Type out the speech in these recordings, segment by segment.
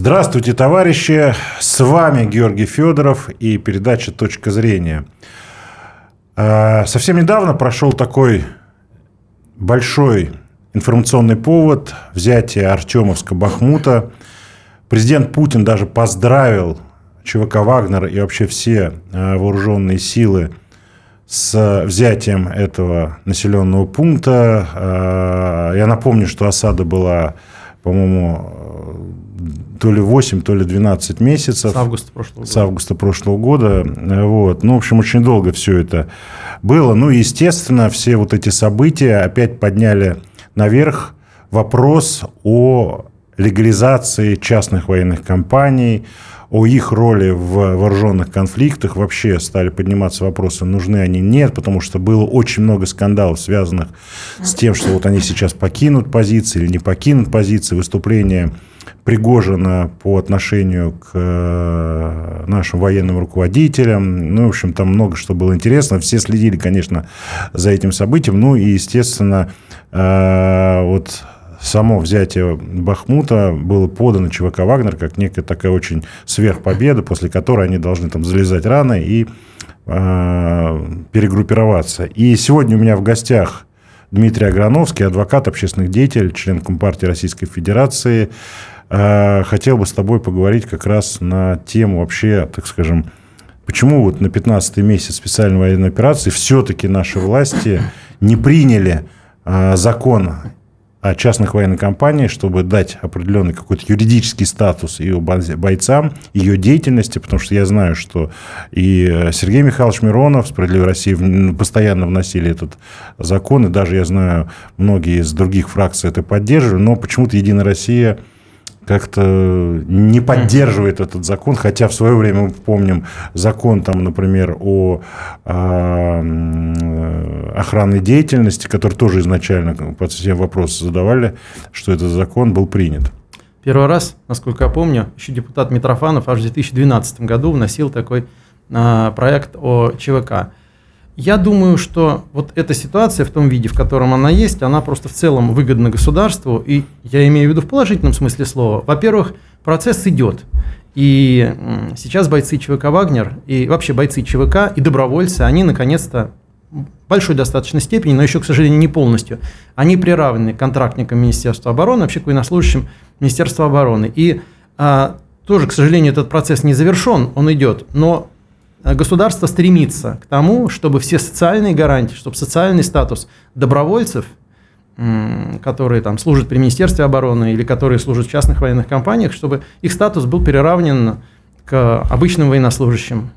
Здравствуйте, товарищи! С вами Георгий Федоров и передача «Точка зрения». А, совсем недавно прошел такой большой информационный повод взятия Артемовска-Бахмута. Президент Путин даже поздравил ЧВК «Вагнер» и вообще все а, вооруженные силы с взятием этого населенного пункта. А, я напомню, что осада была, по-моему, то ли 8, то ли 12 месяцев. С августа прошлого года. С августа прошлого года. Вот. Ну, в общем, очень долго все это было. Ну, естественно, все вот эти события опять подняли наверх вопрос о легализации частных военных компаний, о их роли в вооруженных конфликтах. Вообще стали подниматься вопросы, нужны они, нет, потому что было очень много скандалов, связанных с тем, что вот они сейчас покинут позиции или не покинут позиции, выступления Пригожина по отношению к э, нашим военным руководителям. Ну, в общем, там много что было интересно. Все следили, конечно, за этим событием. Ну, и, естественно, э, вот само взятие Бахмута было подано ЧВК «Вагнер» как некая такая очень сверхпобеда, после которой они должны там залезать рано и э, перегруппироваться. И сегодня у меня в гостях Дмитрий Аграновский, адвокат, общественный деятель, член Компартии Российской Федерации. Э, хотел бы с тобой поговорить как раз на тему вообще, так скажем, почему вот на 15 месяц специальной военной операции все-таки наши власти не приняли э, закон частных военных компаниях, чтобы дать определенный какой-то юридический статус ее бойцам, ее деятельности, потому что я знаю, что и э, Сергей Михайлович Миронов, Справедливая Россия, постоянно вносили этот закон, и даже я знаю, многие из других фракций это поддерживали, но почему-то Единая Россия как-то не поддерживает этот закон, хотя в свое время мы помним закон, там, например, о э, охранной деятельности, который тоже изначально по всем вопросы задавали, что этот закон был принят. Первый раз, насколько я помню, еще депутат Митрофанов аж в 2012 году вносил такой э, проект о ЧВК. Я думаю, что вот эта ситуация в том виде, в котором она есть, она просто в целом выгодна государству. И я имею в виду в положительном смысле слова. Во-первых, процесс идет. И сейчас бойцы ЧВК «Вагнер» и вообще бойцы ЧВК и добровольцы, они наконец-то большой достаточной степени, но еще, к сожалению, не полностью, они приравнены контрактникам Министерства обороны, вообще к военнослужащим Министерства обороны. И а, тоже, к сожалению, этот процесс не завершен, он идет, но государство стремится к тому, чтобы все социальные гарантии, чтобы социальный статус добровольцев, которые там служат при Министерстве обороны или которые служат в частных военных компаниях, чтобы их статус был переравнен к обычным военнослужащим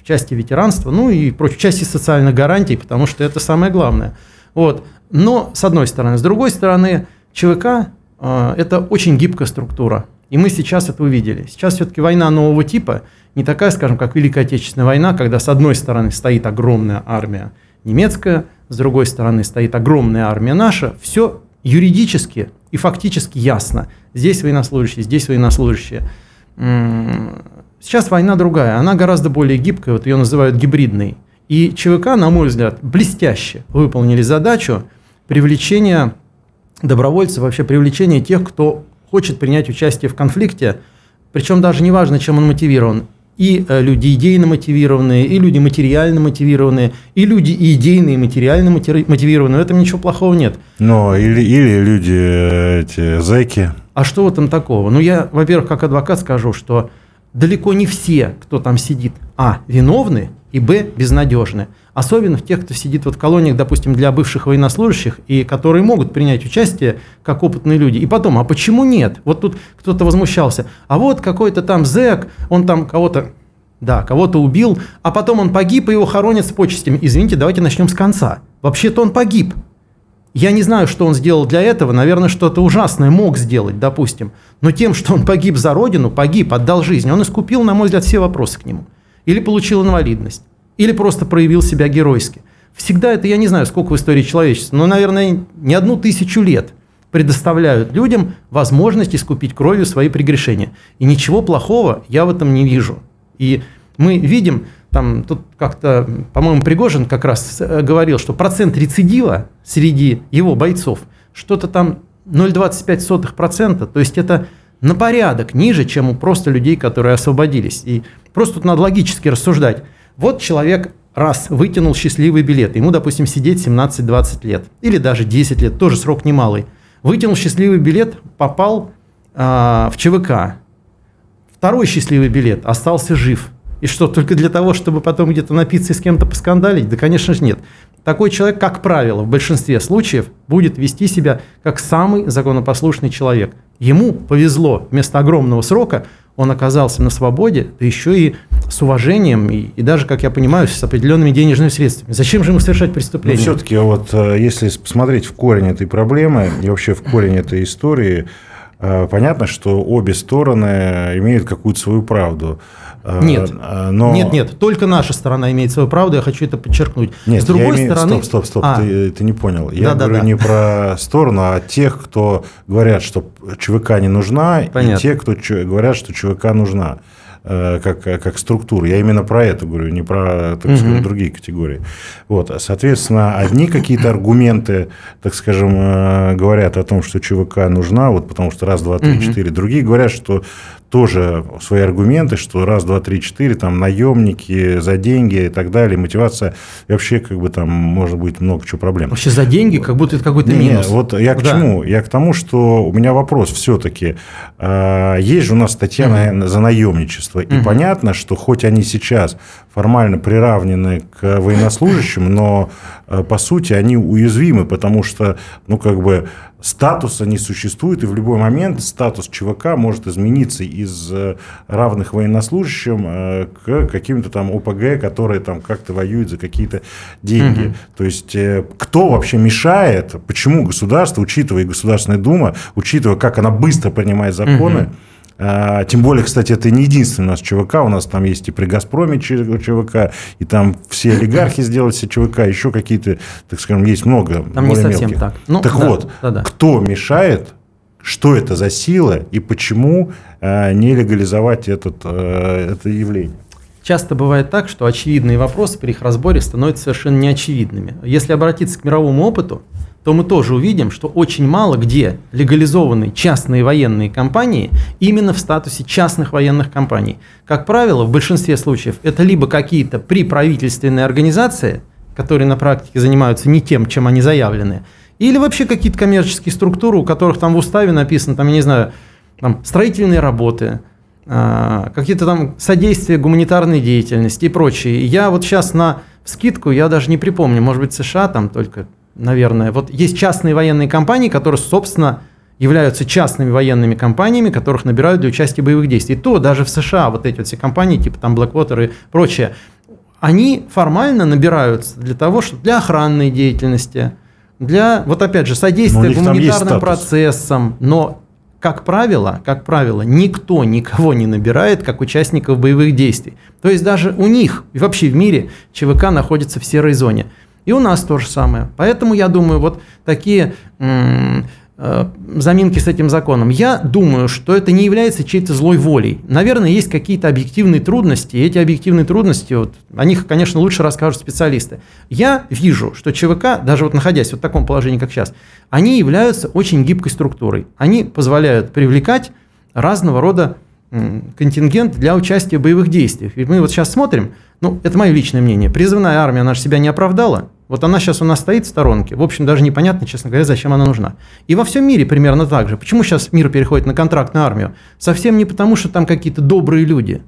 в части ветеранства, ну и в части социальных гарантий, потому что это самое главное. Вот. Но с одной стороны. С другой стороны, ЧВК э, – это очень гибкая структура. И мы сейчас это увидели. Сейчас все-таки война нового типа – не такая, скажем, как Великая Отечественная война, когда с одной стороны стоит огромная армия немецкая, с другой стороны стоит огромная армия наша, все юридически и фактически ясно. Здесь военнослужащие, здесь военнослужащие. Сейчас война другая, она гораздо более гибкая, вот ее называют гибридной. И ЧВК, на мой взгляд, блестяще выполнили задачу привлечения добровольцев, вообще привлечения тех, кто хочет принять участие в конфликте, причем даже не важно, чем он мотивирован, и э, люди идейно мотивированные, и люди материально мотивированные, и люди и идейные, и материально мотивированные. В этом ничего плохого нет. Но или, или люди, э, эти зэки. А что в этом такого? Ну, я, во-первых, как адвокат скажу, что далеко не все, кто там сидит, а, виновны, и б, безнадежны. Особенно в тех, кто сидит вот в колониях, допустим, для бывших военнослужащих, и которые могут принять участие как опытные люди. И потом, а почему нет? Вот тут кто-то возмущался. А вот какой-то там зэк, он там кого-то да, кого-то убил, а потом он погиб, и его хоронят с почестями. Извините, давайте начнем с конца. Вообще-то он погиб. Я не знаю, что он сделал для этого, наверное, что-то ужасное мог сделать, допустим. Но тем, что он погиб за родину, погиб, отдал жизнь, он искупил, на мой взгляд, все вопросы к нему. Или получил инвалидность или просто проявил себя геройски. Всегда это, я не знаю, сколько в истории человечества, но, наверное, не одну тысячу лет предоставляют людям возможность искупить кровью свои прегрешения. И ничего плохого я в этом не вижу. И мы видим, там, тут как-то, по-моему, Пригожин как раз э, говорил, что процент рецидива среди его бойцов что-то там 0,25%, то есть это на порядок ниже, чем у просто людей, которые освободились. И просто тут надо логически рассуждать. Вот человек раз вытянул счастливый билет, ему, допустим, сидеть 17-20 лет, или даже 10 лет, тоже срок немалый. Вытянул счастливый билет, попал э, в ЧВК. Второй счастливый билет, остался жив. И что, только для того, чтобы потом где-то напиться и с кем-то поскандалить? Да, конечно же, нет. Такой человек, как правило, в большинстве случаев будет вести себя как самый законопослушный человек. Ему повезло, вместо огромного срока он оказался на свободе, да еще и с уважением, и, и даже, как я понимаю, с определенными денежными средствами. Зачем же ему совершать преступление? Но все-таки вот э, если посмотреть в корень этой проблемы и вообще в корень этой истории, э, понятно, что обе стороны имеют какую-то свою правду. Э, нет, э, но... нет, нет, только наша сторона имеет свою правду, я хочу это подчеркнуть. Нет, С другой я имею... стороны... Стоп, стоп, стоп, а. ты, ты не понял. Я да, говорю да, да. не про сторону, а тех, кто говорят, что ЧВК не нужна, Понятно. и те, кто говорят, что ЧВК нужна. Э, как, как структуру. Я именно про это говорю, не про, так сказать, угу. другие категории. Вот. Соответственно, одни какие-то аргументы, так скажем, говорят о том, что ЧВК нужна, вот потому что раз, два, три, угу. четыре. Другие говорят, что тоже свои аргументы, что раз, два, три, четыре, там, наемники за деньги и так далее, мотивация, и вообще, как бы, там, может быть, много чего проблем. Вообще за деньги, как будто это какой-то минус. Нет, вот я к да. чему? Я к тому, что у меня вопрос все-таки. А, есть же у нас статья угу. за наемничество, и угу. понятно, что хоть они сейчас формально приравнены к военнослужащим, но, а, по сути, они уязвимы, потому что, ну, как бы, статуса не существует, и в любой момент статус ЧВК может измениться из э, равных военнослужащим э, к каким-то там ОПГ, которые там как-то воюют за какие-то деньги. Угу. То есть, э, кто вообще мешает, почему государство, учитывая Государственная Дума, учитывая, как она быстро принимает законы, угу тем более, кстати, это не единственный у нас ЧВК. У нас там есть и при «Газпроме» ЧВК, и там все олигархи сделали себе ЧВК, еще какие-то, так скажем, есть много Там не совсем мелких. так. Ну, так да, вот, да, да. кто мешает что это за сила и почему э, не легализовать этот, э, это явление? Часто бывает так, что очевидные вопросы при их разборе становятся совершенно неочевидными. Если обратиться к мировому опыту, то мы тоже увидим, что очень мало где легализованы частные военные компании именно в статусе частных военных компаний. Как правило, в большинстве случаев это либо какие-то приправительственные организации, которые на практике занимаются не тем, чем они заявлены, или вообще какие-то коммерческие структуры, у которых там в уставе написано, там, я не знаю, там, строительные работы, а, какие-то там содействия гуманитарной деятельности и прочее. Я вот сейчас на скидку, я даже не припомню, может быть, США там только наверное. Вот есть частные военные компании, которые, собственно, являются частными военными компаниями, которых набирают для участия в боевых действий. то даже в США вот эти вот все компании, типа там Blackwater и прочее, они формально набираются для того, что для охранной деятельности, для, вот опять же, содействия гуманитарным процессам, но как правило, как правило, никто никого не набирает как участников боевых действий. То есть даже у них и вообще в мире ЧВК находится в серой зоне. И у нас то же самое. Поэтому я думаю, вот такие э, заминки с этим законом. Я думаю, что это не является чьей-то злой волей. Наверное, есть какие-то объективные трудности, и эти объективные трудности, вот, о них, конечно, лучше расскажут специалисты. Я вижу, что ЧВК, даже вот находясь в вот таком положении, как сейчас, они являются очень гибкой структурой. Они позволяют привлекать разного рода контингент для участия в боевых действиях. Ведь мы вот сейчас смотрим, ну, это мое личное мнение, призывная армия, она же себя не оправдала. Вот она сейчас у нас стоит в сторонке. В общем, даже непонятно, честно говоря, зачем она нужна. И во всем мире примерно так же. Почему сейчас мир переходит на контрактную армию? Совсем не потому, что там какие-то добрые люди.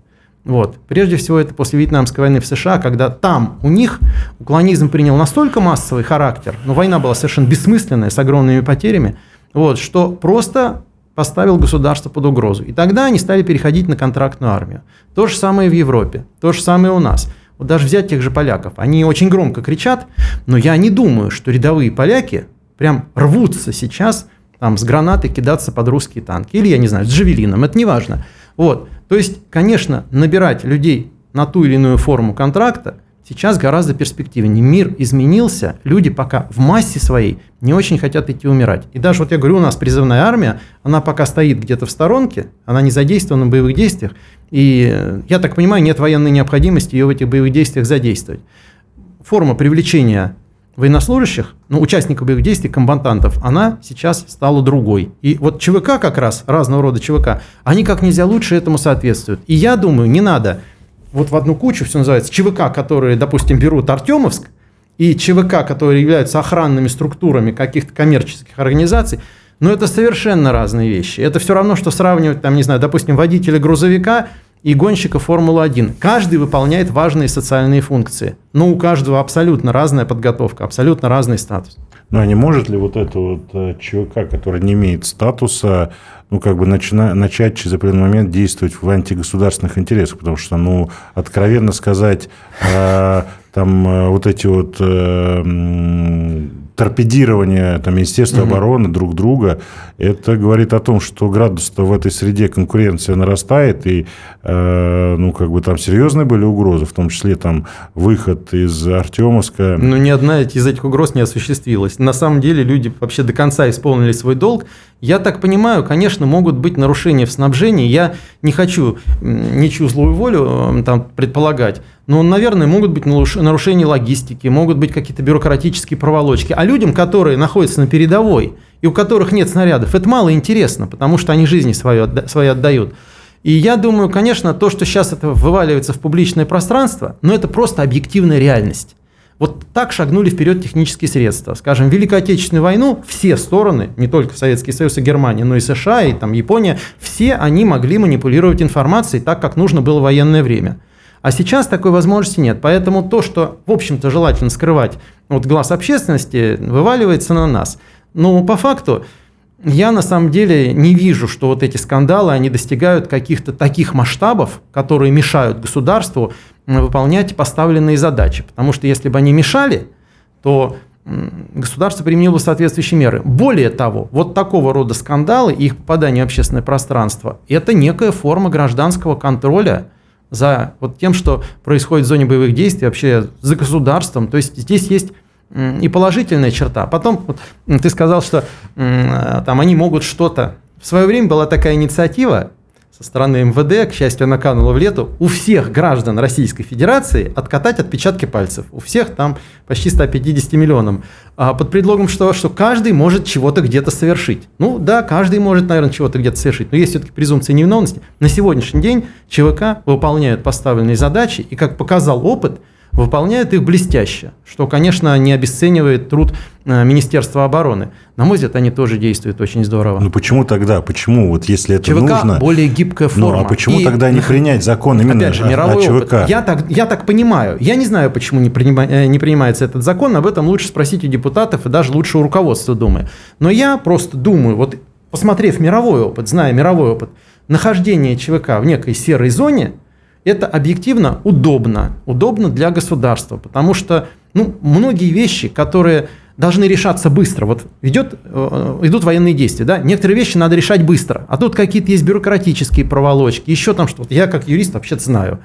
Вот. Прежде всего, это после Вьетнамской войны в США, когда там у них уклонизм принял настолько массовый характер, но война была совершенно бессмысленная, с огромными потерями, вот, что просто поставил государство под угрозу. И тогда они стали переходить на контрактную армию. То же самое в Европе, то же самое у нас. Вот даже взять тех же поляков. Они очень громко кричат, но я не думаю, что рядовые поляки прям рвутся сейчас там, с гранатой кидаться под русские танки. Или, я не знаю, с джавелином, это не важно. Вот. То есть, конечно, набирать людей на ту или иную форму контракта – Сейчас гораздо перспективнее. Мир изменился, люди пока в массе своей не очень хотят идти умирать. И даже вот я говорю, у нас призывная армия, она пока стоит где-то в сторонке, она не задействована в боевых действиях, и, я так понимаю, нет военной необходимости ее в этих боевых действиях задействовать. Форма привлечения военнослужащих, ну, участников боевых действий, комбатантов, она сейчас стала другой. И вот ЧВК как раз, разного рода ЧВК, они как нельзя лучше этому соответствуют. И я думаю, не надо вот в одну кучу все называется ЧВК, которые, допустим, берут Артемовск, и ЧВК, которые являются охранными структурами каких-то коммерческих организаций, но это совершенно разные вещи. Это все равно, что сравнивать, там, не знаю, допустим, водителя грузовика и гонщика Формулы-1. Каждый выполняет важные социальные функции, но у каждого абсолютно разная подготовка, абсолютно разный статус. Ну а не может ли вот это вот э, ЧВК, который не имеет статуса, ну, как бы начина, начать через определенный момент действовать в антигосударственных интересах? Потому что, ну, откровенно сказать, э, там э, вот эти вот э, торпедирование там, Министерства угу. обороны друг друга, это говорит о том, что градус-то в этой среде конкуренция нарастает, и э, ну, как бы там серьезные были угрозы, в том числе там выход из Артемовска. Ну, ни одна из этих угроз не осуществилась. На самом деле люди вообще до конца исполнили свой долг. Я так понимаю, конечно, могут быть нарушения в снабжении. Я не хочу ничью злую волю там предполагать, но, наверное, могут быть нарушения логистики, могут быть какие-то бюрократические проволочки. А людям, которые находятся на передовой и у которых нет снарядов, это мало интересно, потому что они жизни свои, свои отдают. И я думаю, конечно, то, что сейчас это вываливается в публичное пространство, но это просто объективная реальность. Вот так шагнули вперед технические средства. Скажем, Великую Отечественную войну все стороны, не только Советский Союз и Германия, но и США, и там Япония, все они могли манипулировать информацией так, как нужно было в военное время. А сейчас такой возможности нет. Поэтому то, что, в общем-то, желательно скрывать от глаз общественности, вываливается на нас. Но по факту я на самом деле не вижу, что вот эти скандалы, они достигают каких-то таких масштабов, которые мешают государству выполнять поставленные задачи. Потому что если бы они мешали, то государство применило соответствующие меры. Более того, вот такого рода скандалы и их попадание в общественное пространство – это некая форма гражданского контроля – за вот тем, что происходит в зоне боевых действий, вообще за государством. То есть здесь есть и положительная черта. Потом вот, ты сказал, что там они могут что-то. В свое время была такая инициатива со стороны МВД, к счастью, она канула в лету, у всех граждан Российской Федерации откатать отпечатки пальцев. У всех там почти 150 миллионам. А под предлогом, что, что каждый может чего-то где-то совершить. Ну да, каждый может, наверное, чего-то где-то совершить, но есть все-таки презумпция невиновности. На сегодняшний день ЧВК выполняют поставленные задачи, и, как показал опыт – выполняют их блестяще, что, конечно, не обесценивает труд э, Министерства обороны. На мой взгляд, они тоже действуют очень здорово. Ну почему тогда? Почему вот если это ЧВК нужно? более гибкая форма. Ну а почему и, тогда не принять закон именно опять же, мировой о, о ЧВК? Опыт. Я так, я так понимаю. Я не знаю, почему не, принима, э, не принимается этот закон. Об этом лучше спросить у депутатов и даже лучше у руководства Думы. Но я просто думаю, вот посмотрев мировой опыт, зная мировой опыт, нахождение ЧВК в некой серой зоне – это объективно удобно, удобно для государства, потому что ну, многие вещи, которые должны решаться быстро. Вот идет, э, идут военные действия, да, некоторые вещи надо решать быстро, а тут какие-то есть бюрократические проволочки, еще там что-то. Я как юрист вообще знаю.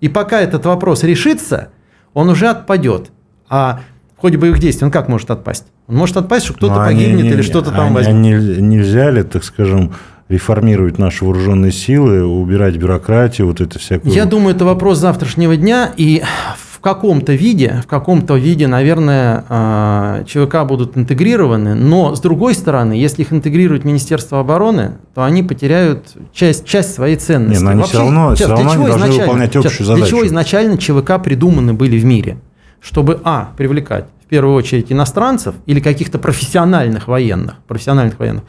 И пока этот вопрос решится, он уже отпадет. А в ходе боевых действий он как может отпасть? Он может отпасть, что кто-то погибнет не, или что-то там они, возьмет. Они, нельзя ли, так скажем, реформировать наши вооруженные силы, убирать бюрократию, вот это всякое. Я думаю, это вопрос завтрашнего дня, и в каком-то виде, в каком-то виде, наверное, а, ЧВК будут интегрированы, но с другой стороны, если их интегрирует Министерство обороны, то они потеряют часть, часть своей ценности. Нет, но они Вообще, все равно, сейчас, все равно они должны выполнять общую сейчас, задачу. Для чего изначально ЧВК придуманы были в мире? Чтобы, а, привлекать в первую очередь иностранцев или каких-то профессиональных военных, профессиональных военных,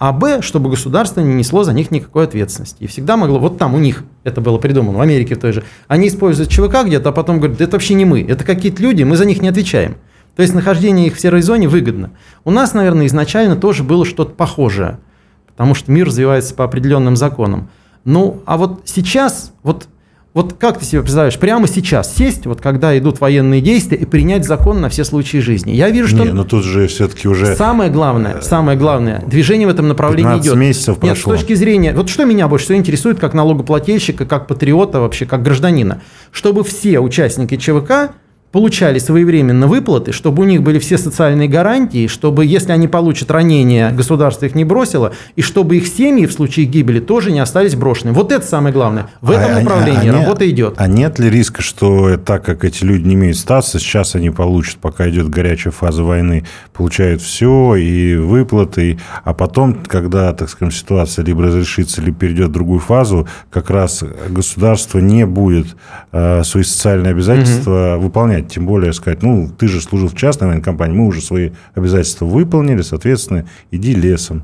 а б, чтобы государство не несло за них никакой ответственности. И всегда могло, вот там у них это было придумано, в Америке той же, они используют ЧВК где-то, а потом говорят, да это вообще не мы, это какие-то люди, мы за них не отвечаем. То есть нахождение их в серой зоне выгодно. У нас, наверное, изначально тоже было что-то похожее, потому что мир развивается по определенным законам. Ну, а вот сейчас, вот вот как ты себе представляешь, прямо сейчас сесть, вот когда идут военные действия, и принять закон на все случаи жизни? Я вижу, что... Не, но тут же все-таки уже... Самое главное, самое главное, движение в этом направлении идет. месяцев прошло. Нет, с точки зрения... Вот что меня больше всего интересует, как налогоплательщика, как патриота вообще, как гражданина? Чтобы все участники ЧВК получали своевременно выплаты, чтобы у них были все социальные гарантии, чтобы, если они получат ранение, государство их не бросило, и чтобы их семьи в случае гибели тоже не остались брошенными. Вот это самое главное. В этом а, направлении а, работа нет, идет. А нет ли риска, что так как эти люди не имеют статуса, сейчас они получат, пока идет горячая фаза войны, получают все, и выплаты, а потом, когда, так скажем, ситуация либо разрешится, либо перейдет в другую фазу, как раз государство не будет э, свои социальные обязательства угу. выполнять понять, тем более сказать, ну, ты же служил в частной военной компании, мы уже свои обязательства выполнили, соответственно, иди лесом.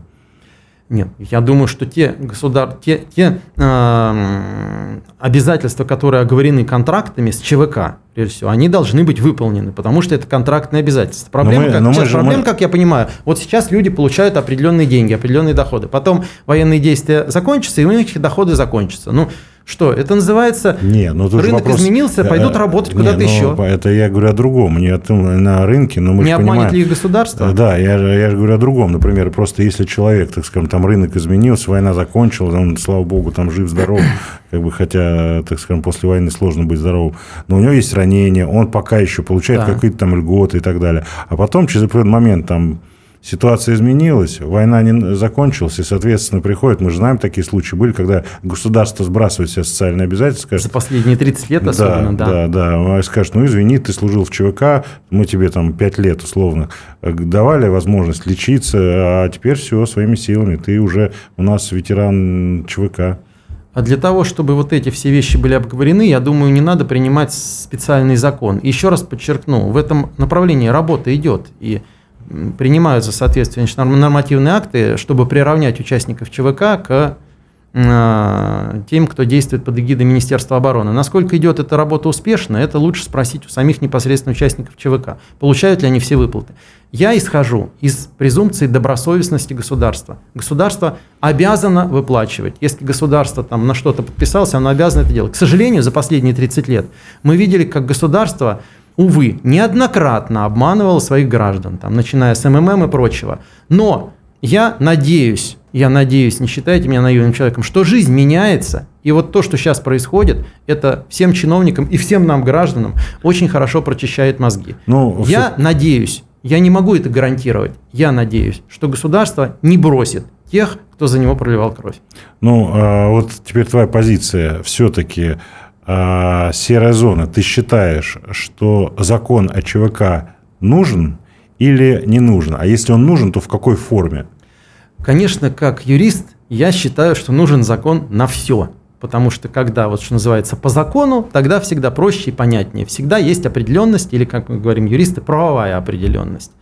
Нет, я думаю, что те, государ... те, те э, обязательства, которые оговорены контрактами с ЧВК, прежде всего, они должны быть выполнены, потому что это контрактные обязательства. Проблема, мы, как, сейчас, мы проблема мы... как я понимаю, вот сейчас люди получают определенные деньги, определенные доходы, потом военные действия закончатся, и у них доходы закончатся. Ну, что? Это называется не, ну, тут рынок вопрос... изменился, пойдут э, работать куда-то ну, еще. Это я говорю о другом. Не о на рынке, но мы Не обманет ли их государство? Да, я, я же говорю о другом. Например, просто если человек, так скажем, там рынок изменился, война закончилась, он, слава богу, там жив-здоров, как бы, хотя, так скажем, после войны сложно быть здоровым, но у него есть ранение, он пока еще получает да. какие-то там льготы и так далее. А потом, через определенный момент, там, ситуация изменилась, война не закончилась, и, соответственно, приходит, мы же знаем, такие случаи были, когда государство сбрасывает все социальные обязательства. Скажет, За последние 30 лет особенно, да. Да, да, да. Скажет, ну, извини, ты служил в ЧВК, мы тебе там 5 лет условно давали возможность лечиться, а теперь все, своими силами, ты уже у нас ветеран ЧВК. А для того, чтобы вот эти все вещи были обговорены, я думаю, не надо принимать специальный закон. Еще раз подчеркну, в этом направлении работа идет. И принимаются соответствующие нормативные акты, чтобы приравнять участников ЧВК к а, тем, кто действует под эгидой Министерства обороны. Насколько идет эта работа успешно, это лучше спросить у самих непосредственно участников ЧВК. Получают ли они все выплаты? Я исхожу из презумпции добросовестности государства. Государство обязано выплачивать. Если государство там на что-то подписалось, оно обязано это делать. К сожалению, за последние 30 лет мы видели, как государство увы, неоднократно обманывал своих граждан, там, начиная с МММ и прочего. Но я надеюсь, я надеюсь, не считайте меня наивным человеком, что жизнь меняется, и вот то, что сейчас происходит, это всем чиновникам и всем нам, гражданам, очень хорошо прочищает мозги. Ну, я все... надеюсь, я не могу это гарантировать, я надеюсь, что государство не бросит тех, кто за него проливал кровь. Ну, а вот теперь твоя позиция. Все-таки а, серая зона, ты считаешь, что закон о ЧВК нужен или не нужен? А если он нужен, то в какой форме? Конечно, как юрист, я считаю, что нужен закон на все. Потому что когда, вот что называется, по закону, тогда всегда проще и понятнее. Всегда есть определенность, или, как мы говорим юристы, правовая определенность.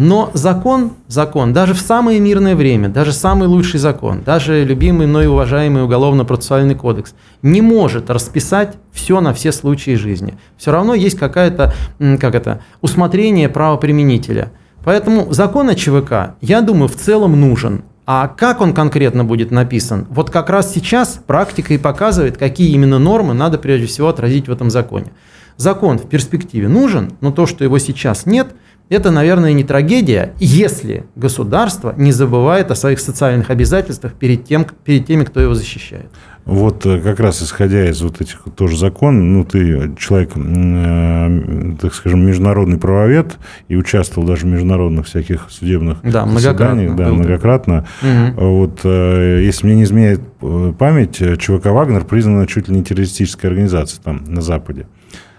Но закон, закон, даже в самое мирное время, даже самый лучший закон, даже любимый мной уважаемый уголовно-процессуальный кодекс не может расписать все на все случаи жизни. Все равно есть какая-то, как это, усмотрение правоприменителя. Поэтому закон о ЧВК, я думаю, в целом нужен. А как он конкретно будет написан? Вот как раз сейчас практика и показывает, какие именно нормы надо прежде всего отразить в этом законе. Закон в перспективе нужен, но то, что его сейчас нет – это, наверное, не трагедия, если государство не забывает о своих социальных обязательствах перед, тем, перед теми, кто его защищает. Вот э, как раз исходя из вот этих тоже законов, ну, ты человек, э, так скажем, международный правовед и участвовал даже в международных всяких судебных да, многократно. Да, многократно. Угу. Вот, э, если мне не изменяет э, память, ЧВК «Вагнер» признана чуть ли не террористической организацией там на Западе.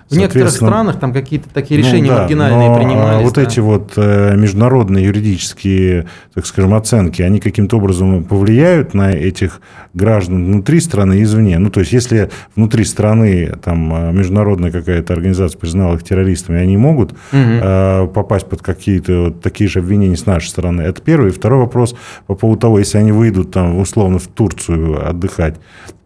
В некоторых странах там какие-то такие ну решения ну, да, маргинальные но принимались. Вот да. эти вот э, международные юридические, так скажем, оценки, они каким-то образом повлияют на этих граждан внутри страны и извне. Ну, то есть, если внутри страны там э, международная какая-то организация признала их террористами, они могут угу. э, попасть под какие-то вот такие же обвинения с нашей стороны. Это первый. И второй вопрос по поводу того, если они выйдут там условно в Турцию отдыхать,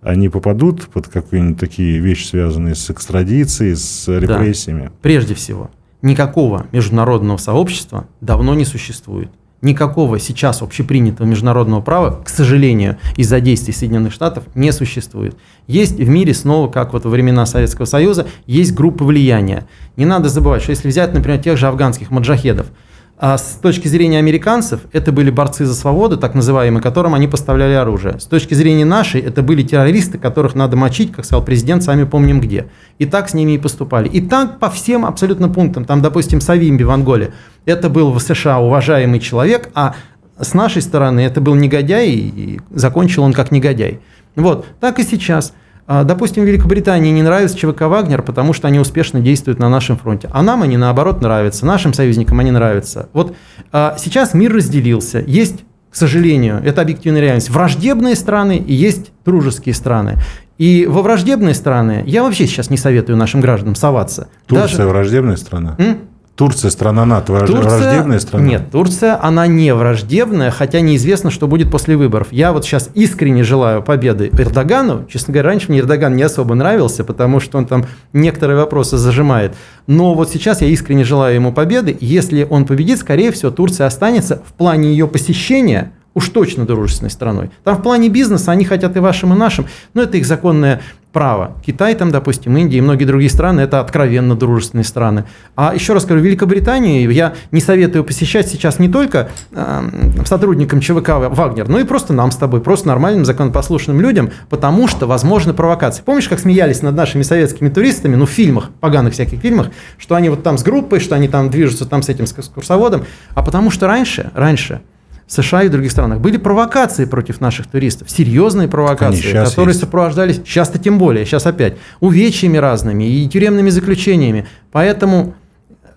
они попадут под какие-нибудь такие вещи, связанные с экстрадицией, с репрессиями? Да. Прежде всего, никакого международного сообщества давно не существует. Никакого сейчас общепринятого международного права, к сожалению, из-за действий Соединенных Штатов не существует. Есть в мире снова, как вот во времена Советского Союза, есть группы влияния. Не надо забывать, что если взять, например, тех же афганских маджахедов – А с точки зрения американцев, это были борцы за свободу, так называемые, которым они поставляли оружие. С точки зрения нашей, это были террористы, которых надо мочить, как сказал президент, сами помним где. И так с ними и поступали. И так по всем абсолютно пунктам. Там, допустим, Савимби в Анголе. Это был в США уважаемый человек, а с нашей стороны это был негодяй, и закончил он как негодяй. Вот, так и сейчас – допустим, Великобритании не нравится ЧВК «Вагнер», потому что они успешно действуют на нашем фронте. А нам они, наоборот, нравятся. Нашим союзникам они нравятся. Вот а, сейчас мир разделился. Есть, к сожалению, это объективная реальность, враждебные страны и есть дружеские страны. И во враждебные страны я вообще сейчас не советую нашим гражданам соваться. Турция Даже... враждебная страна? М? Турция страна НАТО, Турция, враждебная страна? Нет, Турция, она не враждебная, хотя неизвестно, что будет после выборов. Я вот сейчас искренне желаю победы Эрдогану. Честно говоря, раньше мне Эрдоган не особо нравился, потому что он там некоторые вопросы зажимает. Но вот сейчас я искренне желаю ему победы. Если он победит, скорее всего, Турция останется в плане ее посещения уж точно дружественной страной. Там в плане бизнеса они хотят и вашим, и нашим, но это их законное право. Китай, там, допустим, Индия и многие другие страны – это откровенно дружественные страны. А еще раз скажу, Великобританию я не советую посещать сейчас не только э, сотрудникам ЧВК «Вагнер», но и просто нам с тобой, просто нормальным законопослушным людям, потому что возможны провокации. Помнишь, как смеялись над нашими советскими туристами, ну, в фильмах, поганых всяких фильмах, что они вот там с группой, что они там движутся там с этим с курсоводом, а потому что раньше, раньше – США и в других странах. Были провокации против наших туристов, серьезные провокации, которые есть. сопровождались, сейчас-то тем более, сейчас опять, увечьями разными и тюремными заключениями. Поэтому э,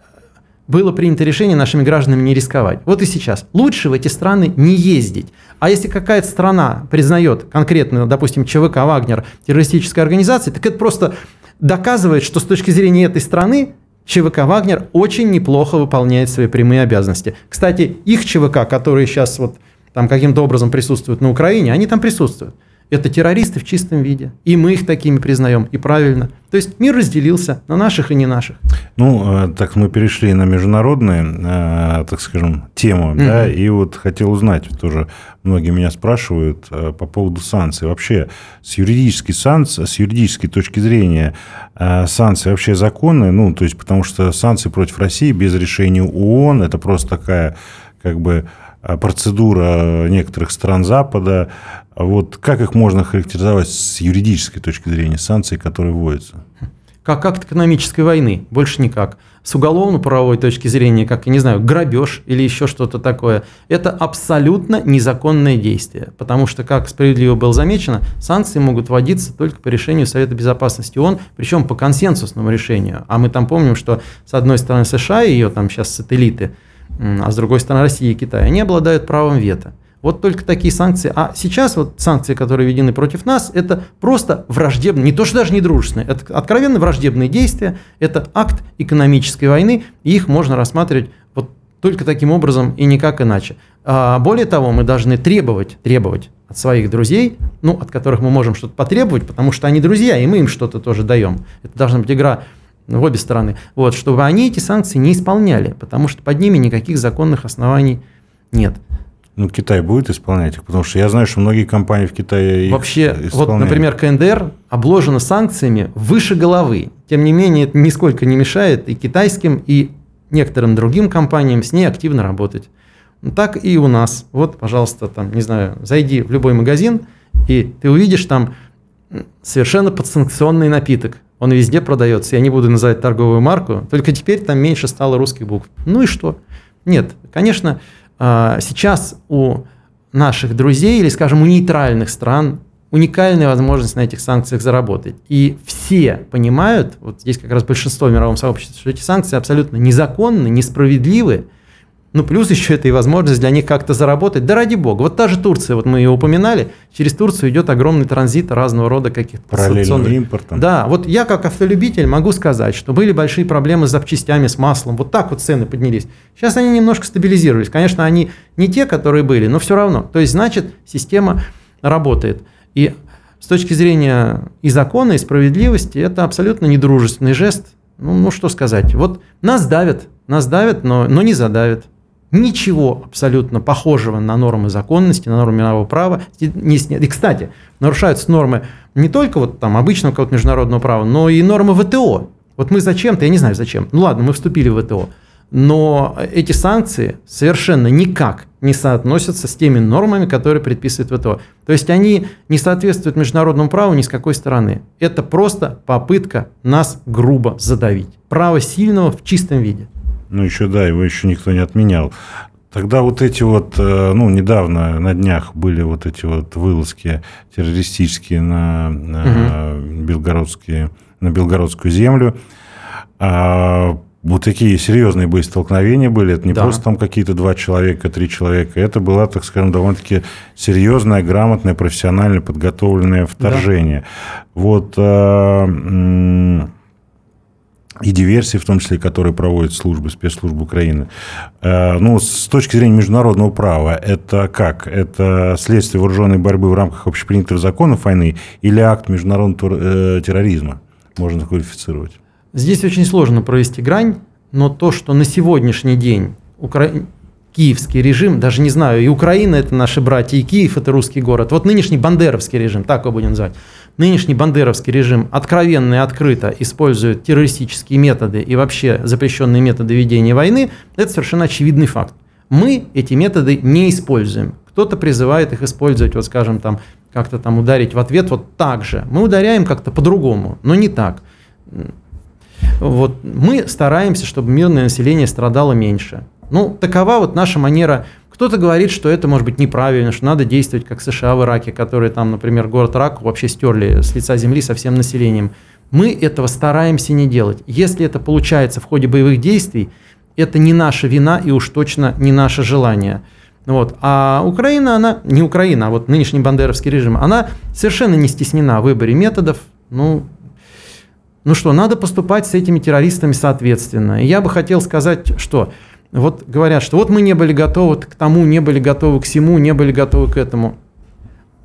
было принято решение нашими гражданами не рисковать. Вот и сейчас. Лучше в эти страны не ездить. А если какая-то страна признает конкретно, допустим, ЧВК «Вагнер» террористической организацией, так это просто доказывает, что с точки зрения этой страны ЧВК «Вагнер» очень неплохо выполняет свои прямые обязанности. Кстати, их ЧВК, которые сейчас вот там каким-то образом присутствуют на Украине, они там присутствуют. Это террористы в чистом виде. И мы их такими признаем. И правильно. То есть мир разделился на наших и не наших. Ну, э, так мы перешли на международную, э, так скажем, тему. Mm-hmm. Да, и вот хотел узнать, тоже многие меня спрашивают э, по поводу санкций. Вообще, с юридической, санкции, с юридической точки зрения, санкции вообще законные? Ну, то есть, потому что санкции против России без решения ООН, это просто такая, как бы, процедура некоторых стран Запада. Вот как их можно характеризовать с юридической точки зрения, санкции, которые вводятся? Как акт экономической войны, больше никак. С уголовно-правовой точки зрения, как, я не знаю, грабеж или еще что-то такое, это абсолютно незаконное действие. Потому что, как справедливо было замечено, санкции могут вводиться только по решению Совета Безопасности ООН, причем по консенсусному решению. А мы там помним, что с одной стороны США, ее там сейчас сателлиты – а с другой стороны Россия и Китай, они обладают правом вето. Вот только такие санкции. А сейчас вот санкции, которые введены против нас, это просто враждебные, не то что даже не дружественные, это откровенно враждебные действия, это акт экономической войны, и их можно рассматривать вот только таким образом и никак иначе. А более того, мы должны требовать, требовать от своих друзей, ну, от которых мы можем что-то потребовать, потому что они друзья, и мы им что-то тоже даем. Это должна быть игра в обе стороны, вот, чтобы они эти санкции не исполняли, потому что под ними никаких законных оснований нет. Ну, Китай будет исполнять их, потому что я знаю, что многие компании в Китае Вообще, вот, например, КНДР обложена санкциями выше головы. Тем не менее, это нисколько не мешает и китайским, и некоторым другим компаниям с ней активно работать. Так и у нас. Вот, пожалуйста, там, не знаю, зайди в любой магазин, и ты увидишь там совершенно подсанкционный напиток. Он везде продается. Я не буду называть торговую марку, только теперь там меньше стало русских букв. Ну и что? Нет, конечно, а, сейчас у наших друзей или, скажем, у нейтральных стран уникальная возможность на этих санкциях заработать. И все понимают, вот здесь как раз большинство в мировом сообществе, что эти санкции абсолютно незаконны, несправедливы, ну, плюс еще это и возможность для них как-то заработать. Да ради бога. Вот та же Турция, вот мы ее упоминали, через Турцию идет огромный транзит разного рода каких-то Параллельным импортом. Да, вот я как автолюбитель могу сказать, что были большие проблемы с запчастями, с маслом. Вот так вот цены поднялись. Сейчас они немножко стабилизировались. Конечно, они не те, которые были, но все равно. То есть, значит, система работает. И с точки зрения и закона, и справедливости, это абсолютно недружественный жест. Ну, ну что сказать. Вот нас давят, нас давят, но, но не задавят. Ничего абсолютно похожего на нормы законности, на нормы мирового права не снят. И, кстати, нарушаются нормы не только вот там обычного какого-то международного права, но и нормы ВТО. Вот мы зачем-то, я не знаю зачем, ну ладно, мы вступили в ВТО, Но эти санкции совершенно никак не соотносятся с теми нормами, которые предписывает ВТО. То есть они не соответствуют международному праву ни с какой стороны. Это просто попытка нас грубо задавить. Право сильного в чистом виде. Ну еще да, его еще никто не отменял. Тогда вот эти вот, э, ну, недавно на днях были вот эти вот вылазки террористические на, на, угу. белгородские, на белгородскую землю. А вот такие серьезные боестолкновения были. Это не да. просто там какие-то два человека, три человека. Это было, так скажем, довольно-таки серьезное, грамотное, профессионально подготовленное вторжение. Да. Вот э, и диверсии, в том числе, которые проводят службы, спецслужбы Украины. Э, ну, с точки зрения международного права, это как? Это следствие вооруженной борьбы в рамках общепринятых законов войны или акт международного э, терроризма? Можно квалифицировать. Здесь очень сложно провести грань, но то, что на сегодняшний день Укра... киевский режим, даже не знаю, и Украина это наши братья, и Киев это русский город, вот нынешний бандеровский режим, так его будем называть, нынешний бандеровский режим откровенно и открыто использует террористические методы и вообще запрещенные методы ведения войны, это совершенно очевидный факт. Мы эти методы не используем. Кто-то призывает их использовать, вот скажем, там, как-то там ударить в ответ вот так же. Мы ударяем как-то по-другому, но не так. Вот мы стараемся, чтобы мирное население страдало меньше. Ну, такова вот наша манера. Кто-то говорит, что это может быть неправильно, что надо действовать как США в Ираке, которые там, например, город Рак вообще стерли с лица земли со всем населением. Мы этого стараемся не делать. Если это получается в ходе боевых действий, это не наша вина и уж точно не наше желание. Вот. А Украина, она, не Украина, а вот нынешний бандеровский режим, она совершенно не стеснена в выборе методов. Ну, ну что, надо поступать с этими террористами соответственно. И я бы хотел сказать, что вот говорят, что вот мы не были готовы к тому, не были готовы к всему, не были готовы к этому.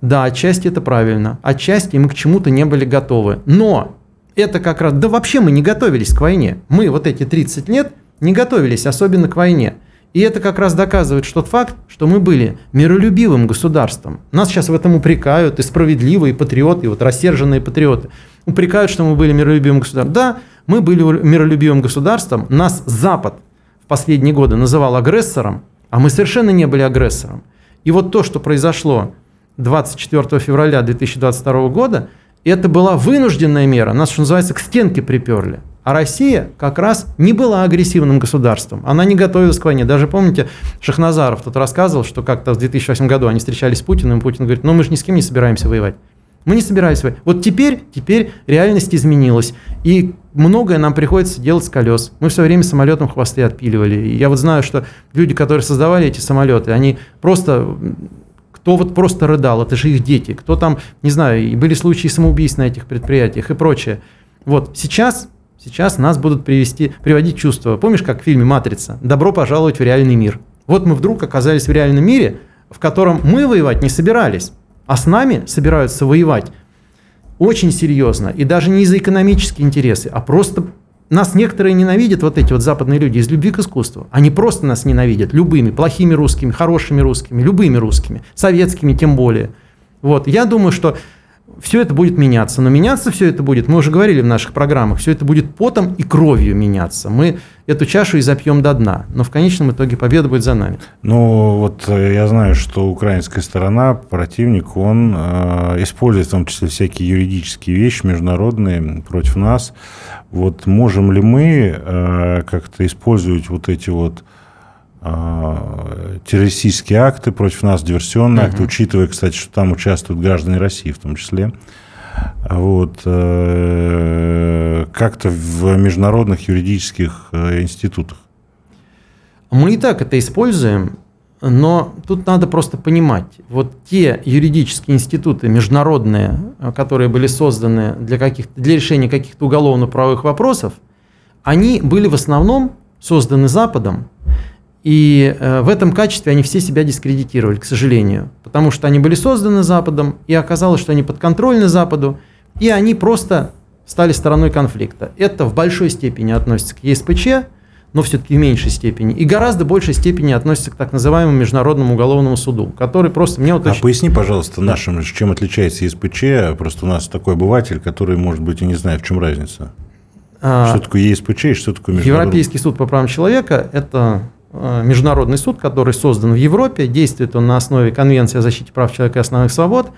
Да, отчасти это правильно. Отчасти мы к чему-то не были готовы. Но это как раз... Да вообще мы не готовились к войне. Мы вот эти 30 лет не готовились особенно к войне. И это как раз доказывает тот факт, что мы были миролюбивым государством. Нас сейчас в этом упрекают и справедливые патриоты, и вот рассерженные патриоты упрекают, что мы были миролюбивым государством. Да, мы были миролюбивым государством, нас Запад последние годы называл агрессором, а мы совершенно не были агрессором. И вот то, что произошло 24 февраля 2022 года, это была вынужденная мера, нас, что называется, к стенке приперли. А Россия как раз не была агрессивным государством. Она не готовилась к войне. Даже помните, Шахназаров тут рассказывал, что как-то в 2008 году они встречались с Путиным, и Путин говорит, ну мы же ни с кем не собираемся воевать. Мы не собирались воевать. Вот теперь, теперь реальность изменилась. И многое нам приходится делать с колес. Мы все время самолетом хвосты отпиливали. И я вот знаю, что люди, которые создавали эти самолеты, они просто кто вот просто рыдал, это же их дети, кто там, не знаю, и были случаи самоубийств на этих предприятиях и прочее. Вот сейчас, сейчас нас будут привести, приводить чувства. Помнишь, как в фильме «Матрица»? «Добро пожаловать в реальный мир». Вот мы вдруг оказались в реальном мире, в котором мы воевать не собирались а с нами собираются воевать очень серьезно, и даже не из-за экономические интересы, а просто нас некоторые ненавидят, вот эти вот западные люди, из любви к искусству. Они просто нас ненавидят любыми, плохими русскими, хорошими русскими, любыми русскими, советскими тем более. Вот. Я думаю, что все это будет меняться. Но меняться все это будет, мы уже говорили в наших программах, все это будет потом и кровью меняться. Мы эту чашу и запьем до дна. Но в конечном итоге победа будет за нами. Ну, вот э, я знаю, что украинская сторона, противник, он э, использует в том числе всякие юридические вещи международные против нас. Вот можем ли мы э, как-то использовать вот эти вот террористические акты против нас, диверсионные угу. акты, учитывая, кстати, что там участвуют граждане России в том числе. Вот, э, как-то в международных юридических э, институтах. Мы и так это используем, но тут надо просто понимать, вот те юридические институты международные, которые были созданы для, каких для решения каких-то уголовно-правовых вопросов, они были в основном созданы Западом и э, в этом качестве они все себя дискредитировали, к сожалению, потому что они были созданы Западом, и оказалось, что они подконтрольны Западу, и они просто стали стороной конфликта. Это в большой степени относится к ЕСПЧ, но все-таки в меньшей степени, и гораздо большей степени относится к так называемому Международному уголовному суду, который просто мне вот очень... А поясни, пожалуйста, нашим, чем отличается ЕСПЧ, просто у нас такой обыватель, который, может быть, и не знает, в чем разница. Что такое ЕСПЧ и что такое международный? Европейский суд по правам человека – это международный суд, который создан в Европе, действует он на основе Конвенции о защите прав человека и основных свобод.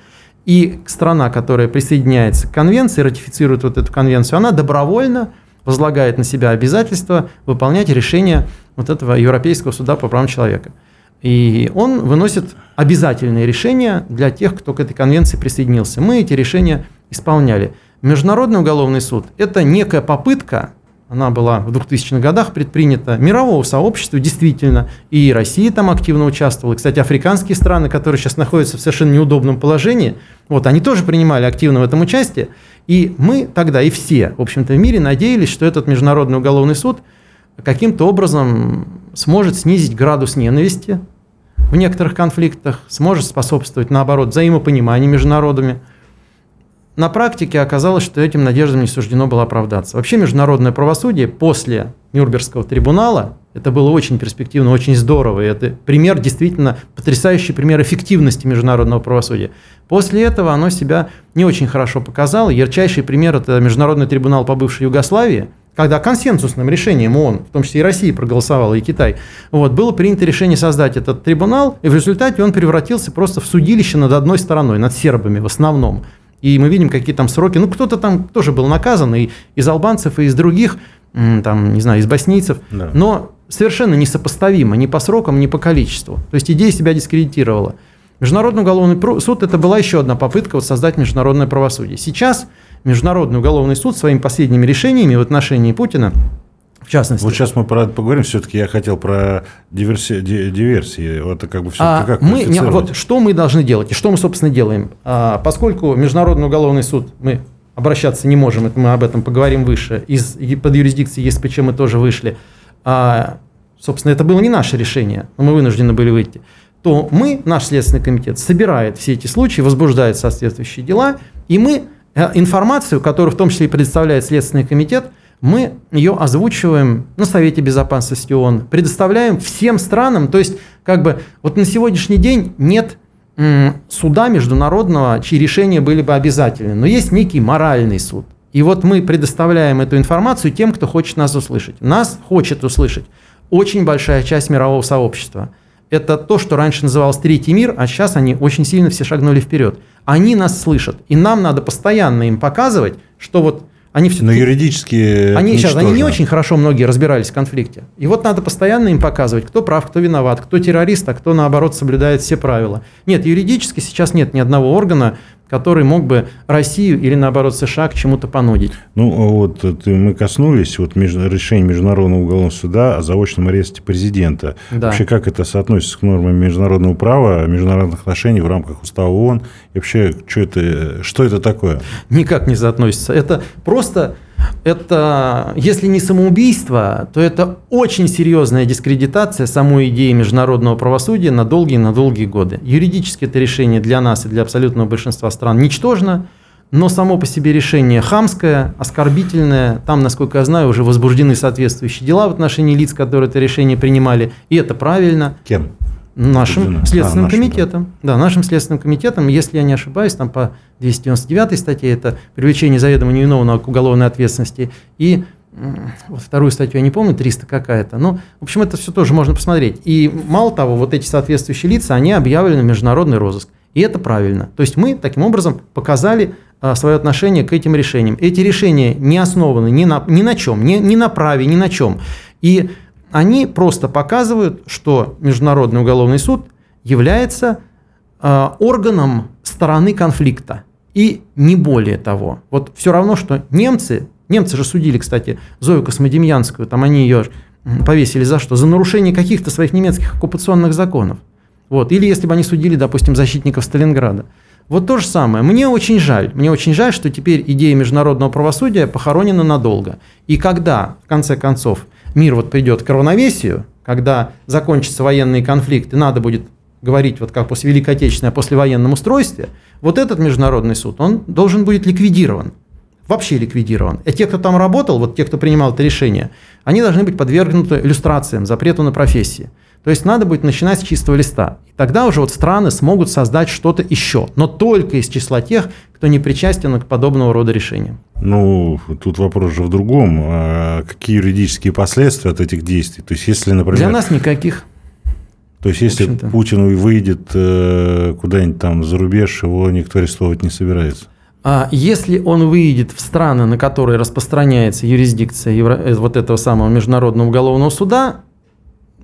И страна, которая присоединяется к конвенции, ратифицирует вот эту конвенцию, она добровольно возлагает на себя обязательство выполнять решение вот этого Европейского суда по правам человека. И он выносит обязательные решения для тех, кто к этой конвенции присоединился. Мы эти решения исполняли. Международный уголовный суд – это некая попытка, она была в 2000-х годах предпринята, мирового сообщества, действительно, и Россия там активно участвовала. Кстати, африканские страны, которые сейчас находятся в совершенно неудобном положении, вот, они тоже принимали активно в этом участие. И мы тогда, и все, в общем-то, в мире надеялись, что этот Международный уголовный суд каким-то образом сможет снизить градус ненависти в некоторых конфликтах, сможет способствовать, наоборот, взаимопониманию между народами – на практике оказалось, что этим надеждам не суждено было оправдаться. Вообще международное правосудие после Нюрнбергского трибунала, это было очень перспективно, очень здорово. И это пример, действительно потрясающий пример эффективности международного правосудия. После этого оно себя не очень хорошо показало. Ярчайший пример – это Международный трибунал по бывшей Югославии, когда консенсусным решением ООН, в том числе и Россия проголосовала, и Китай, вот, было принято решение создать этот трибунал, и в результате он превратился просто в судилище над одной стороной, над сербами в основном. И мы видим, какие там сроки. Ну, кто-то там тоже был наказан, и из албанцев, и из других, там, не знаю, из боснийцев. Да. Но совершенно несопоставимо ни по срокам, ни по количеству. То есть идея себя дискредитировала. Международный уголовный суд – это была еще одна попытка вот создать международное правосудие. Сейчас Международный уголовный суд своими последними решениями в отношении Путина в частности. Вот сейчас мы про это поговорим. Все-таки я хотел про диверсии. диверсии. Вот как бы все а как мы, не, вот что мы должны делать и что мы, собственно, делаем. А, поскольку Международный уголовный суд мы обращаться не можем, это мы об этом поговорим выше. Из под юрисдикции ЕСПЧ мы тоже вышли. А, собственно, это было не наше решение, но мы вынуждены были выйти то мы, наш Следственный комитет, собирает все эти случаи, возбуждает соответствующие дела, и мы э, информацию, которую в том числе и предоставляет Следственный комитет – мы ее озвучиваем на Совете Безопасности ООН, предоставляем всем странам, то есть как бы вот на сегодняшний день нет суда международного, чьи решения были бы обязательны, но есть некий моральный суд. И вот мы предоставляем эту информацию тем, кто хочет нас услышать. Нас хочет услышать очень большая часть мирового сообщества. Это то, что раньше называлось третий мир, а сейчас они очень сильно все шагнули вперед. Они нас слышат, и нам надо постоянно им показывать, что вот они все Но юридически они сейчас они не очень хорошо многие разбирались в конфликте. И вот надо постоянно им показывать, кто прав, кто виноват, кто террорист, а кто наоборот соблюдает все правила. Нет, юридически сейчас нет ни одного органа, который мог бы Россию или, наоборот, США к чему-то понудить. Ну, а вот мы коснулись вот между, решения Международного уголовного суда о заочном аресте президента. Да. Вообще, как это соотносится к нормам международного права, международных отношений в рамках Устава ООН? И вообще, что это, что это такое? Никак не соотносится. Это просто это, если не самоубийство, то это очень серьезная дискредитация самой идеи международного правосудия на долгие-на долгие годы. Юридически это решение для нас и для абсолютного большинства стран ничтожно, но само по себе решение хамское, оскорбительное. Там, насколько я знаю, уже возбуждены соответствующие дела в отношении лиц, которые это решение принимали, и это правильно. Кем? Нашим а, Следственным а, нашим, комитетом. Да. да, нашим Следственным комитетом, если я не ошибаюсь, там по 299 статье это привлечение заведомо невиновного к уголовной ответственности. И вот вторую статью я не помню, 300 какая-то. Но, в общем, это все тоже можно посмотреть. И мало того, вот эти соответствующие лица, они объявлены в международный розыск. И это правильно. То есть мы таким образом показали а, свое отношение к этим решениям. Эти решения не основаны ни на, ни на чем, ни, ни на праве, ни на чем. И они просто показывают, что Международный уголовный суд является э, органом стороны конфликта. И не более того. Вот все равно, что немцы, немцы же судили, кстати, Зою Космодемьянскую, там они ее повесили за что? За нарушение каких-то своих немецких оккупационных законов. Вот. Или если бы они судили, допустим, защитников Сталинграда. Вот то же самое. Мне очень жаль. Мне очень жаль, что теперь идея международного правосудия похоронена надолго. И когда, в конце концов, мир вот придет к равновесию, когда закончатся военные конфликты, надо будет говорить вот как после Великой Отечественной о послевоенном устройстве, вот этот международный суд, он должен будет ликвидирован. Вообще ликвидирован. И те, кто там работал, вот те, кто принимал это решение, они должны быть подвергнуты иллюстрациям, запрету на профессии. То есть надо будет начинать с чистого листа. И тогда уже вот страны смогут создать что-то еще, но только из числа тех, кто не причастен к подобного рода решениям. Ну, тут вопрос же в другом. А какие юридические последствия от этих действий? То есть, если, например... Для нас никаких. То есть, если Путин выйдет э, куда-нибудь там за рубеж, его никто арестовывать не собирается? А если он выйдет в страны, на которые распространяется юрисдикция Евро... Э, вот этого самого Международного уголовного суда,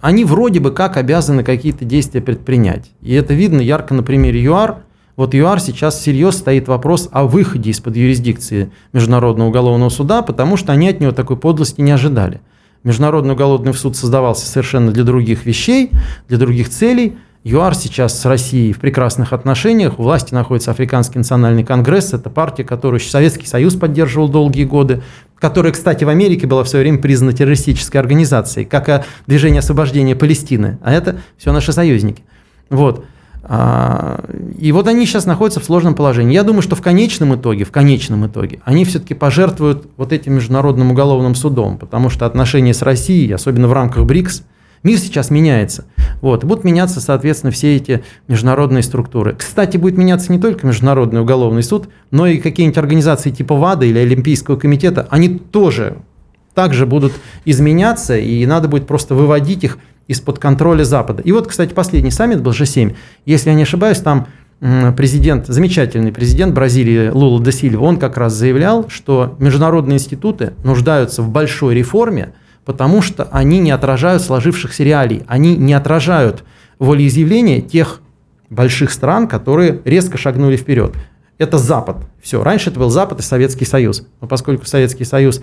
они вроде бы как обязаны какие-то действия предпринять. И это видно ярко на примере ЮАР. Вот ЮАР сейчас всерьез стоит вопрос о выходе из-под юрисдикции Международного уголовного суда, потому что они от него такой подлости не ожидали. Международный уголовный суд создавался совершенно для других вещей, для других целей. ЮАР сейчас с Россией в прекрасных отношениях. У власти находится Африканский национальный конгресс. Это партия, которую Советский Союз поддерживал долгие годы, которая, кстати, в Америке была в свое время признана террористической организацией, как и движение освобождения Палестины. А это все наши союзники. Вот. А, и вот они сейчас находятся в сложном положении. Я думаю, что в конечном итоге, в конечном итоге, они все-таки пожертвуют вот этим международным уголовным судом, потому что отношения с Россией, особенно в рамках БРИКС, мир сейчас меняется. Вот, будут меняться, соответственно, все эти международные структуры. Кстати, будет меняться не только Международный уголовный суд, но и какие-нибудь организации типа ВАДА или Олимпийского комитета, они тоже также будут изменяться, и надо будет просто выводить их из-под контроля Запада. И вот, кстати, последний саммит был G7. Если я не ошибаюсь, там президент, замечательный президент Бразилии Лула де Сильва, он как раз заявлял, что международные институты нуждаются в большой реформе, потому что они не отражают сложившихся реалий, они не отражают волеизъявления тех больших стран, которые резко шагнули вперед. Это Запад. Все. Раньше это был Запад и Советский Союз. Но поскольку Советский Союз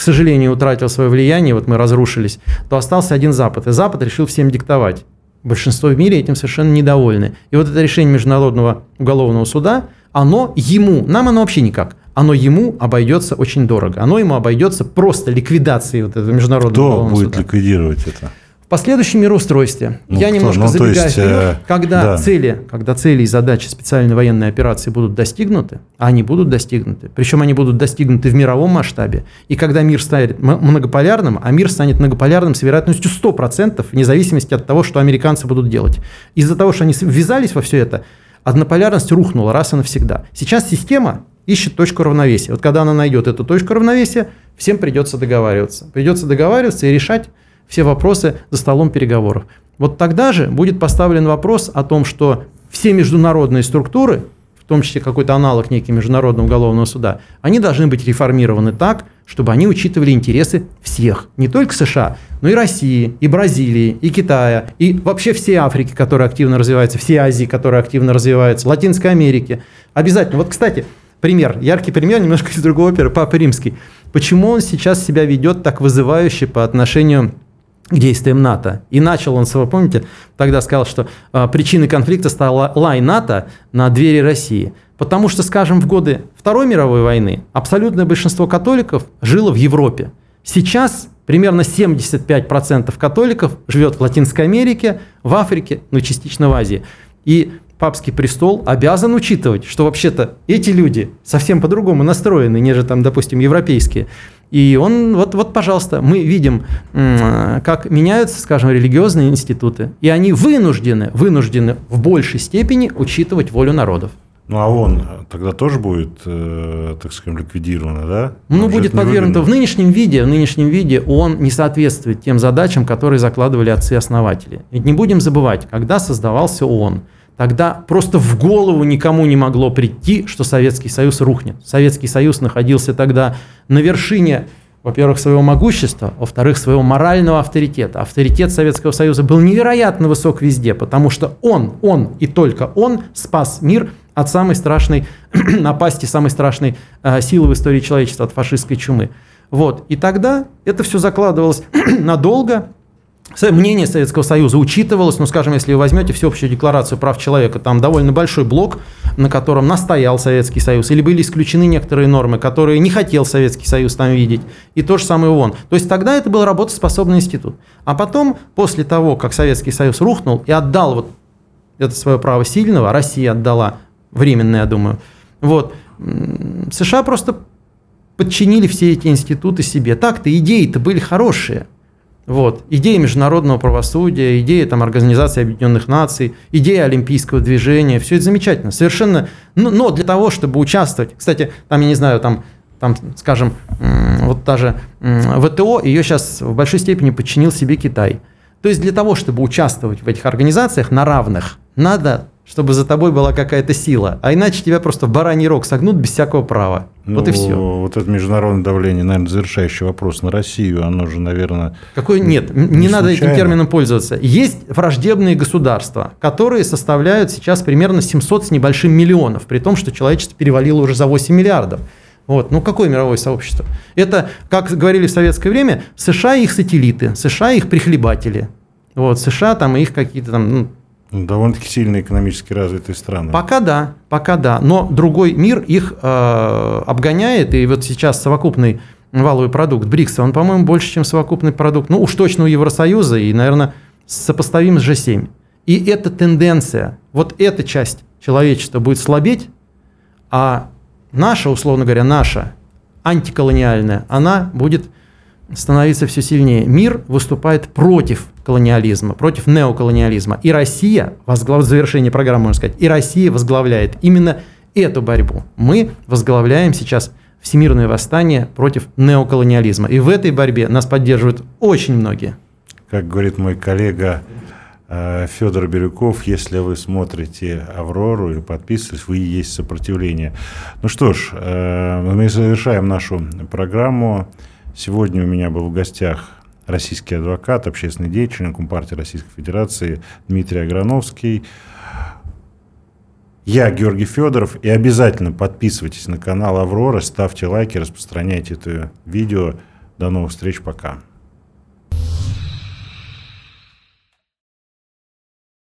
к сожалению, утратил свое влияние, вот мы разрушились, то остался один Запад. И Запад решил всем диктовать. Большинство в мире этим совершенно недовольны. И вот это решение Международного уголовного суда, оно ему, нам оно вообще никак, оно ему обойдется очень дорого. Оно ему обойдется просто ликвидацией вот этого Международного Кто уголовного будет суда. ликвидировать это? Последующем мироустройстве. Ну, Я кто? немножко ну, забегаю есть, вперед. Э, когда, да. цели, когда цели и задачи специальной военной операции будут достигнуты, а они будут достигнуты, причем они будут достигнуты в мировом масштабе, и когда мир станет многополярным, а мир станет многополярным с вероятностью 100%, вне зависимости от того, что американцы будут делать. Из-за того, что они ввязались во все это, однополярность рухнула раз и навсегда. Сейчас система ищет точку равновесия. Вот когда она найдет эту точку равновесия, всем придется договариваться. Придется договариваться и решать, все вопросы за столом переговоров. Вот тогда же будет поставлен вопрос о том, что все международные структуры, в том числе какой-то аналог некий Международного уголовного суда, они должны быть реформированы так, чтобы они учитывали интересы всех, не только США, но и России, и Бразилии, и Китая, и вообще всей Африки, которая активно развивается, всей Азии, которая активно развивается, Латинской Америки. Обязательно. Вот, кстати, пример, яркий пример, немножко из другого оперы, Папа Римский. Почему он сейчас себя ведет так вызывающе по отношению к действиям НАТО. И начал он, вы помните, тогда сказал, что э, причиной конфликта стала лай НАТО на двери России. Потому что, скажем, в годы Второй мировой войны абсолютное большинство католиков жило в Европе. Сейчас примерно 75% католиков живет в Латинской Америке, в Африке, ну частично в Азии. И папский престол обязан учитывать, что вообще-то эти люди совсем по-другому настроены, нежели там, допустим, европейские. И он, вот, вот, пожалуйста, мы видим, как меняются, скажем, религиозные институты, и они вынуждены, вынуждены в большей степени учитывать волю народов. Ну, а он тогда тоже будет, э, так скажем, ликвидирован, да? Ну, он будет подвергнут в нынешнем виде, в нынешнем виде он не соответствует тем задачам, которые закладывали отцы-основатели. Ведь не будем забывать, когда создавался ООН – Тогда просто в голову никому не могло прийти, что Советский Союз рухнет. Советский Союз находился тогда на вершине, во-первых, своего могущества, во-вторых, своего морального авторитета. Авторитет Советского Союза был невероятно высок везде, потому что он, он и только он спас мир от самой страшной напасти, самой страшной э, силы в истории человечества, от фашистской чумы. Вот. И тогда это все закладывалось надолго, мнение Советского Союза учитывалось, ну, скажем, если вы возьмете всеобщую декларацию прав человека, там довольно большой блок, на котором настоял Советский Союз, или были исключены некоторые нормы, которые не хотел Советский Союз там видеть, и то же самое ООН. То есть тогда это был работоспособный институт. А потом, после того, как Советский Союз рухнул и отдал вот это свое право сильного, Россия отдала, временно, я думаю, вот, США просто подчинили все эти институты себе. Так-то идеи-то были хорошие – Вот. Идея международного правосудия, идея там, Организации Объединенных Наций, идея олимпийского движения, все это замечательно. Совершенно, но, но для того, чтобы участвовать, кстати, там, я не знаю, там, там скажем, вот та же ВТО, ее сейчас в большой степени подчинил себе Китай. То есть для того, чтобы участвовать в этих организациях на равных, надо чтобы за тобой была какая-то сила. А иначе тебя просто в бараний рог согнут без всякого права. Ну, вот и все. Вот это международное давление, наверное, завершающий вопрос на Россию. Оно же, наверное... Какой нет, не, не надо этим термином пользоваться. Есть враждебные государства, которые составляют сейчас примерно 700 с небольшим миллионов, при том, что человечество перевалило уже за 8 миллиардов. Вот. Ну, какое мировое сообщество? Это, как говорили в советское время, США и их сателлиты, США и их прихлебатели. Вот, США там и их какие-то там ну, довольно-таки сильно экономически развитые страны. Пока да, пока да. Но другой мир их э, обгоняет, и вот сейчас совокупный валовый продукт БРИКСа, он, по-моему, больше, чем совокупный продукт, ну уж точно у Евросоюза, и, наверное, сопоставим с G7. И эта тенденция, вот эта часть человечества будет слабеть, а наша, условно говоря, наша антиколониальная, она будет становиться все сильнее. Мир выступает против колониализма, против неоколониализма. И Россия, возглав... в завершении программы можно сказать, и Россия возглавляет именно эту борьбу. Мы возглавляем сейчас всемирное восстание против неоколониализма. И в этой борьбе нас поддерживают очень многие. Как говорит мой коллега э, Федор Бирюков, если вы смотрите «Аврору» или подписываетесь, вы и есть сопротивление. Ну что ж, э, мы завершаем нашу программу. Сегодня у меня был в гостях российский адвокат, общественный деятель, Компартии Российской Федерации Дмитрий Аграновский. Я Георгий Федоров. И обязательно подписывайтесь на канал Аврора, ставьте лайки, распространяйте это видео. До новых встреч, пока.